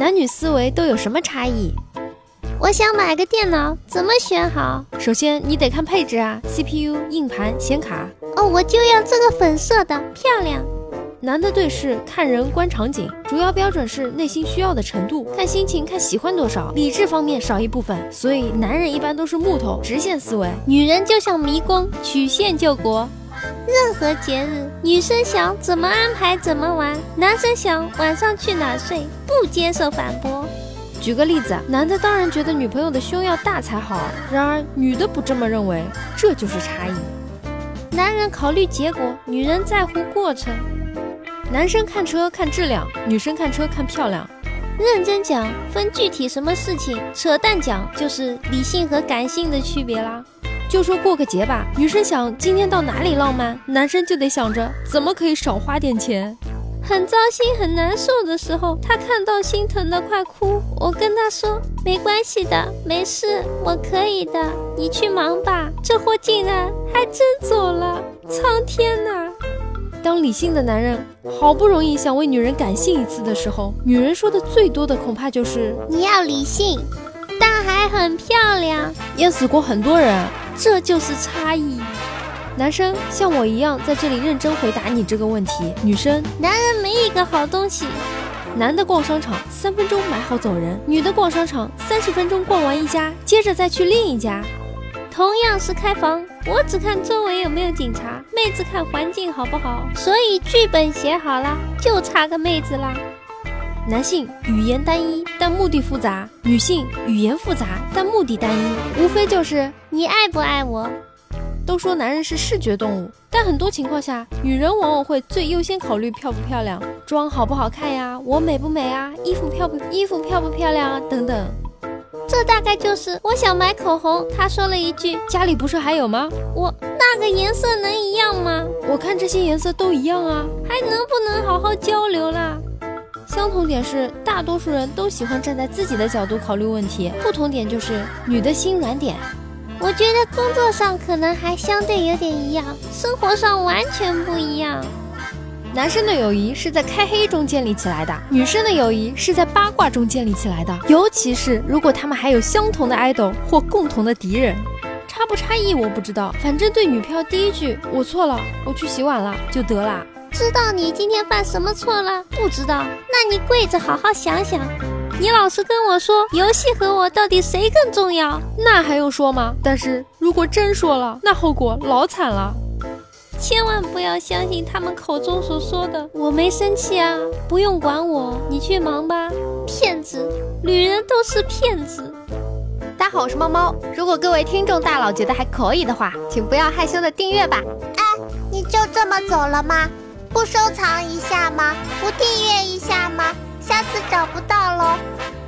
男女思维都有什么差异？我想买个电脑，怎么选好？首先你得看配置啊，CPU、硬盘、显卡。哦，我就要这个粉色的，漂亮。男的对视看人观场景，主要标准是内心需要的程度，看心情看喜欢多少，理智方面少一部分。所以男人一般都是木头直线思维，女人就像迷宫，曲线救国。任何节日，女生想怎么安排怎么玩，男生想晚上去哪睡，不接受反驳。举个例子，男的当然觉得女朋友的胸要大才好，然而女的不这么认为，这就是差异。男人考虑结果，女人在乎过程。男生看车看质量，女生看车看漂亮。认真讲分具体什么事情，扯淡讲就是理性和感性的区别啦。就说过个节吧，女生想今天到哪里浪漫，男生就得想着怎么可以少花点钱。很糟心很难受的时候，他看到心疼的快哭，我跟他说没关系的，没事，我可以的，你去忙吧。这货竟然还真走了，苍天呐！当理性的男人好不容易想为女人感性一次的时候，女人说的最多的恐怕就是你要理性，但还很漂亮，淹死过很多人，这就是差异。男生像我一样在这里认真回答你这个问题，女生，男人没一个好东西。男的逛商场三分钟买好走人，女的逛商场三十分钟逛完一家，接着再去另一家。同样是开房，我只看周围有没有警察，妹子看环境好不好。所以剧本写好了，就差个妹子啦。男性语言单一，但目的复杂；女性语言复杂，但目的单一。无非就是你爱不爱我。都说男人是视觉动物，但很多情况下，女人往往会最优先考虑漂不漂亮、妆好不好看呀，我美不美啊，衣服漂不衣服漂不漂亮啊，等等。这大概就是我想买口红，他说了一句：“家里不是还有吗？”我那个颜色能一样吗？我看这些颜色都一样啊，还能不能好好交流啦？相同点是，大多数人都喜欢站在自己的角度考虑问题；不同点就是女的心软点。我觉得工作上可能还相对有点一样，生活上完全不一样。男生的友谊是在开黑中建立起来的，女生的友谊是在八卦中建立起来的。尤其是如果他们还有相同的 idol 或共同的敌人，差不差异我不知道，反正对女票第一句“我错了，我去洗碗了”就得了。知道你今天犯什么错了？不知道，那你跪着好好想想。你老实跟我说，游戏和我到底谁更重要？那还用说吗？但是如果真说了，那后果老惨了。千万不要相信他们口中所说的“我没生气啊，不用管我，你去忙吧”，骗子，女人都是骗子。大家好，我是猫猫。如果各位听众大佬觉得还可以的话，请不要害羞的订阅吧。哎，你就这么走了吗？不收藏一下吗？不订阅一下吗？下次找不到喽。